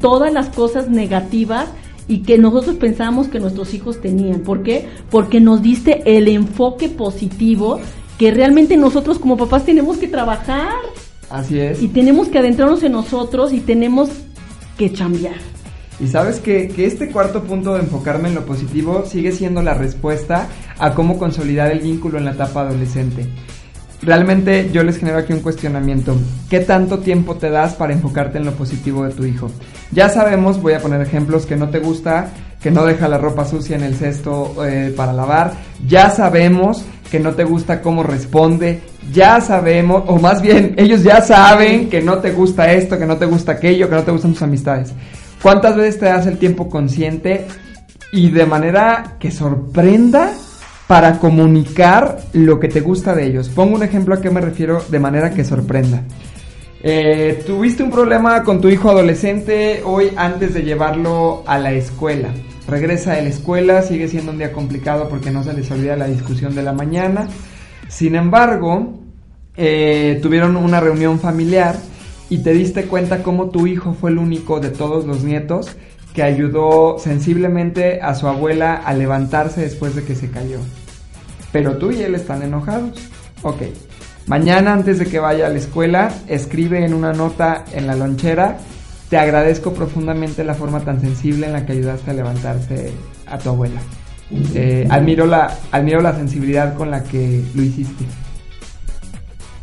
todas las cosas negativas y que nosotros pensábamos que nuestros hijos tenían. ¿Por qué? Porque nos diste el enfoque positivo que realmente nosotros como papás tenemos que trabajar Así es. y tenemos que adentrarnos en nosotros y tenemos que cambiar. Y sabes que, que este cuarto punto de enfocarme en lo positivo sigue siendo la respuesta a cómo consolidar el vínculo en la etapa adolescente. Realmente yo les genero aquí un cuestionamiento. ¿Qué tanto tiempo te das para enfocarte en lo positivo de tu hijo? Ya sabemos, voy a poner ejemplos, que no te gusta, que no deja la ropa sucia en el cesto eh, para lavar. Ya sabemos que no te gusta cómo responde. Ya sabemos, o más bien, ellos ya saben que no te gusta esto, que no te gusta aquello, que no te gustan tus amistades. ¿Cuántas veces te das el tiempo consciente y de manera que sorprenda para comunicar lo que te gusta de ellos? Pongo un ejemplo a qué me refiero de manera que sorprenda. Eh, tuviste un problema con tu hijo adolescente hoy antes de llevarlo a la escuela. Regresa de la escuela, sigue siendo un día complicado porque no se les olvida la discusión de la mañana. Sin embargo, eh, tuvieron una reunión familiar y te diste cuenta cómo tu hijo fue el único de todos los nietos que ayudó sensiblemente a su abuela a levantarse después de que se cayó. Pero tú y él están enojados. Ok. Mañana antes de que vaya a la escuela, escribe en una nota en la lonchera, te agradezco profundamente la forma tan sensible en la que ayudaste a levantarse a tu abuela. Eh, admiro, la, admiro la sensibilidad con la que lo hiciste.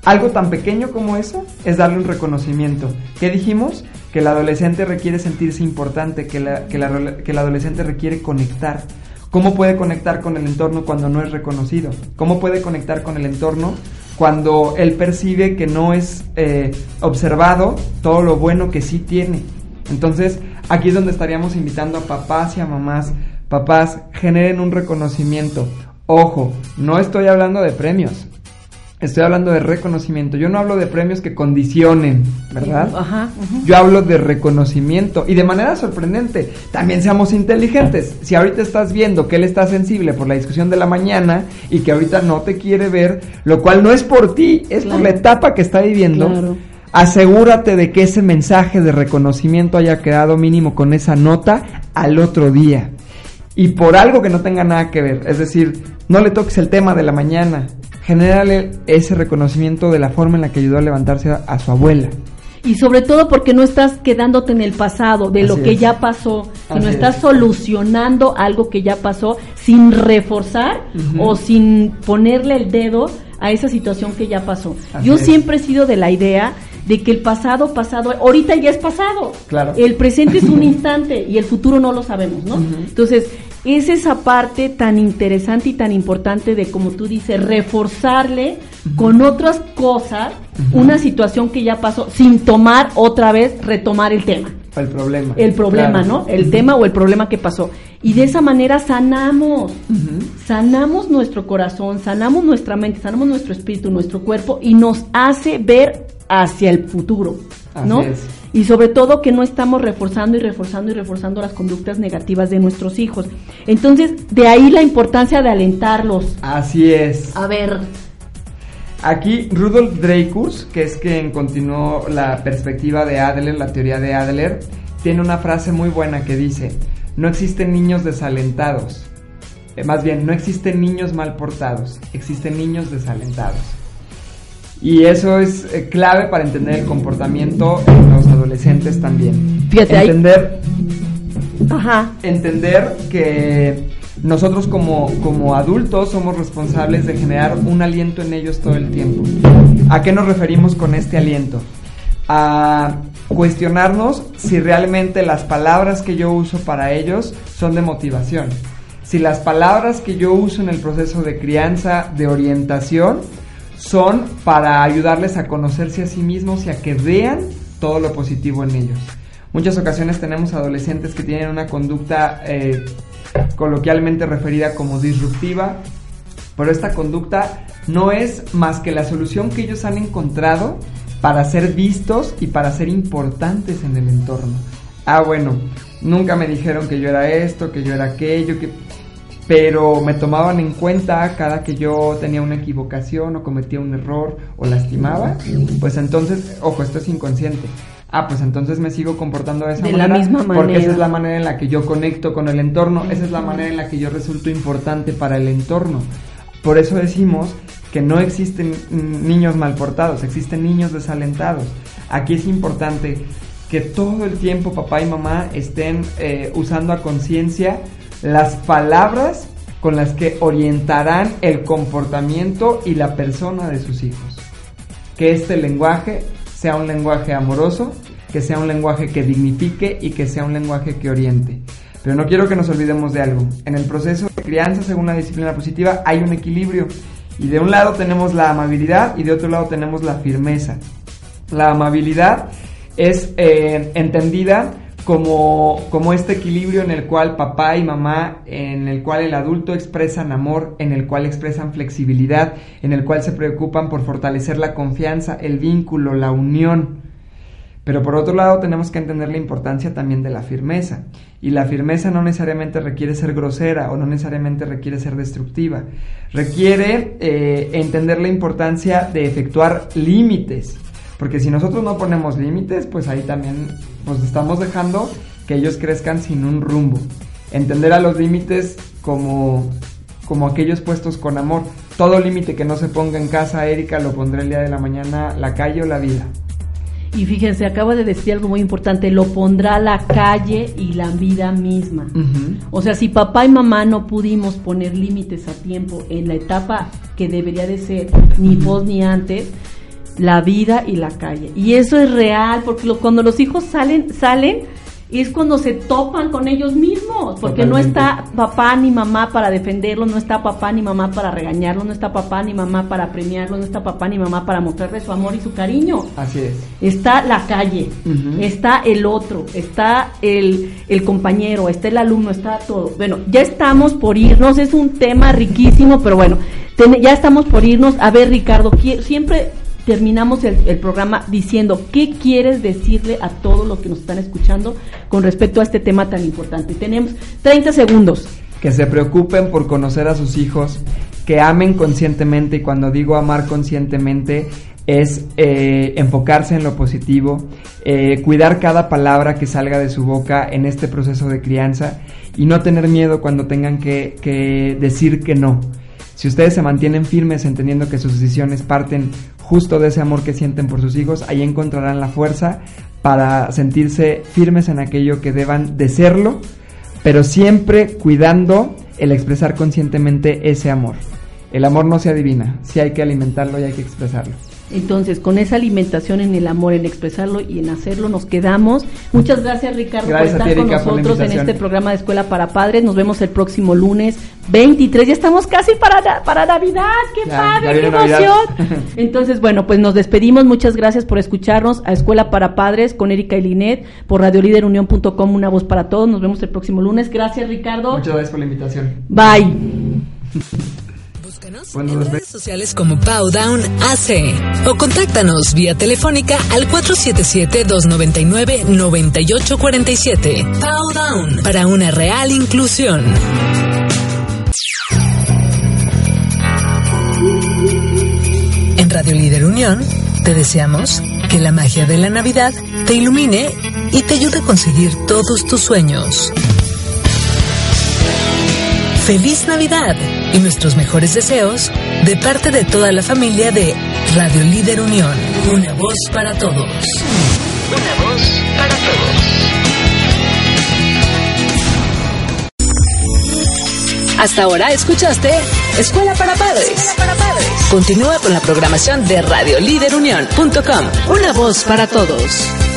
Algo tan pequeño como eso es darle un reconocimiento. ¿Qué dijimos? Que el adolescente requiere sentirse importante, que, la, que, la, que el adolescente requiere conectar. ¿Cómo puede conectar con el entorno cuando no es reconocido? ¿Cómo puede conectar con el entorno cuando él percibe que no es eh, observado todo lo bueno que sí tiene? Entonces, aquí es donde estaríamos invitando a papás y a mamás. Papás, generen un reconocimiento. Ojo, no estoy hablando de premios. Estoy hablando de reconocimiento. Yo no hablo de premios que condicionen, ¿verdad? Ajá. Yo hablo de reconocimiento y de manera sorprendente. También seamos inteligentes. Si ahorita estás viendo que él está sensible por la discusión de la mañana y que ahorita no te quiere ver, lo cual no es por ti, es por la etapa que está viviendo. Claro. Asegúrate de que ese mensaje de reconocimiento haya quedado mínimo con esa nota al otro día. Y por algo que no tenga nada que ver. Es decir, no le toques el tema de la mañana. Genérale ese reconocimiento de la forma en la que ayudó a levantarse a, a su abuela. Y sobre todo porque no estás quedándote en el pasado, de lo que es. ya pasó, sino Así estás es. solucionando algo que ya pasó sin reforzar o sin ponerle el dedo a esa situación que ya pasó. Así Yo es. siempre he sido de la idea de que el pasado, pasado, ahorita ya es pasado. Claro. El presente es un instante y el futuro no lo sabemos, ¿no? Entonces, es esa parte tan interesante y tan importante de, como tú dices, reforzarle con otras cosas una situación que ya pasó sin tomar otra vez, retomar el tema. El problema. El problema, Claro. ¿no? El tema o el problema que pasó. Y de esa manera sanamos, sanamos nuestro corazón, sanamos nuestra mente, sanamos nuestro espíritu, nuestro cuerpo y nos hace ver hacia el futuro, ¿no? Así es. Y sobre todo que no estamos reforzando y reforzando y reforzando las conductas negativas de nuestros hijos. Entonces, de ahí la importancia de alentarlos. Así es. A ver, Aquí Rudolf Dreykus, que es quien continuó la perspectiva de Adler, la teoría de Adler, tiene una frase muy buena que dice, no existen niños desalentados. Eh, más bien, no existen niños mal portados, existen niños desalentados. Y eso es eh, clave para entender el comportamiento en los adolescentes también. Fíjate, entender ajá, entender que nosotros como, como adultos somos responsables de generar un aliento en ellos todo el tiempo. ¿A qué nos referimos con este aliento? A cuestionarnos si realmente las palabras que yo uso para ellos son de motivación. Si las palabras que yo uso en el proceso de crianza, de orientación, son para ayudarles a conocerse a sí mismos y a que vean todo lo positivo en ellos. Muchas ocasiones tenemos adolescentes que tienen una conducta eh, coloquialmente referida como disruptiva, pero esta conducta no es más que la solución que ellos han encontrado para ser vistos y para ser importantes en el entorno. Ah, bueno, nunca me dijeron que yo era esto, que yo era aquello, que pero me tomaban en cuenta cada que yo tenía una equivocación o cometía un error o lastimaba, pues entonces, ojo, esto es inconsciente. Ah, pues entonces me sigo comportando de esa De la manera. misma Porque manera. esa es la manera en la que yo conecto con el entorno, esa es la manera en la que yo resulto importante para el entorno. Por eso decimos que no existen niños mal portados, existen niños desalentados. Aquí es importante que todo el tiempo papá y mamá estén eh, usando a conciencia las palabras con las que orientarán el comportamiento y la persona de sus hijos. Que este lenguaje sea un lenguaje amoroso, que sea un lenguaje que dignifique y que sea un lenguaje que oriente. Pero no quiero que nos olvidemos de algo. En el proceso de crianza, según la disciplina positiva, hay un equilibrio. Y de un lado tenemos la amabilidad y de otro lado tenemos la firmeza. La amabilidad es eh, entendida como, como este equilibrio en el cual papá y mamá, en el cual el adulto expresan amor, en el cual expresan flexibilidad, en el cual se preocupan por fortalecer la confianza, el vínculo, la unión. Pero por otro lado tenemos que entender la importancia también de la firmeza. Y la firmeza no necesariamente requiere ser grosera o no necesariamente requiere ser destructiva. Requiere eh, entender la importancia de efectuar límites. Porque si nosotros no ponemos límites, pues ahí también pues estamos dejando que ellos crezcan sin un rumbo. Entender a los límites como, como aquellos puestos con amor. Todo límite que no se ponga en casa, Erika, lo pondré el día de la mañana, la calle o la vida. y fíjense, acaba de decir algo muy importante, lo pondrá la calle y la vida misma. O sea, si papá y mamá no pudimos poner límites a tiempo en la etapa que debería de ser, ni post ni antes, la vida y la calle. Y eso es real, porque lo- cuando los hijos salen, salen, es cuando se topan con ellos mismos, porque no está papá ni mamá para defenderlos, no está papá ni mamá para regañarlos, no está papá ni mamá para premiarlos, no está papá ni mamá para mostrarle su amor y su cariño Así es. está la calle, está el otro, está el, el compañero, está el alumno, está todo. Bueno, ya estamos por irnos, es un tema riquísimo, pero bueno, ya estamos por irnos. A ver, Ricardo, siempre terminamos el, programa diciendo qué quieres decirle a todos los que nos están escuchando con respecto a este tema tan importante. Tenemos 30 segundos. que se preocupen por conocer a sus hijos, que amen conscientemente y cuando digo amar conscientemente es eh, enfocarse en lo positivo, eh, cuidar cada palabra que salga de su boca en este proceso de crianza y no tener miedo cuando tengan que, que decir que no. Si ustedes se mantienen firmes entendiendo que sus decisiones parten justo de ese amor que sienten por sus hijos, ahí encontrarán la fuerza para sentirse firmes en aquello que deban de serlo pero siempre cuidando el expresar conscientemente ese amor. El amor no se adivina, sí hay que alimentarlo y hay que expresarlo. Entonces, con esa alimentación en el amor, en expresarlo y en hacerlo, nos quedamos. Muchas gracias, Ricardo, Gracias por estar con Erika, nosotros en este programa de Escuela para Padres. Nos vemos el próximo lunes 23. Ya estamos casi para, para Navidad. ¡Qué Ya, padre! ¡Qué emoción! Entonces, bueno, pues nos despedimos. Muchas gracias por escucharnos a Escuela para Padres con Erika y Linet por radioliderunión.com, una voz para todos. Nos vemos el próximo lunes. Gracias, Ricardo. Muchas gracias por la invitación. Bye. Búscanos Bueno, en redes sociales como Powdown AC o contáctanos vía telefónica al 477-299-9847. Powdown para una real inclusión. En Radio Líder Unión te deseamos que la magia de la Navidad te ilumine y te ayude a conseguir todos tus sueños. Feliz Navidad y nuestros mejores deseos de parte de toda la familia de Radio Líder Unión. Una voz para todos. Una voz para todos. Hasta ahora escuchaste Escuela para Padres. Continúa con la programación de radiolíderunión.com. Una voz para todos.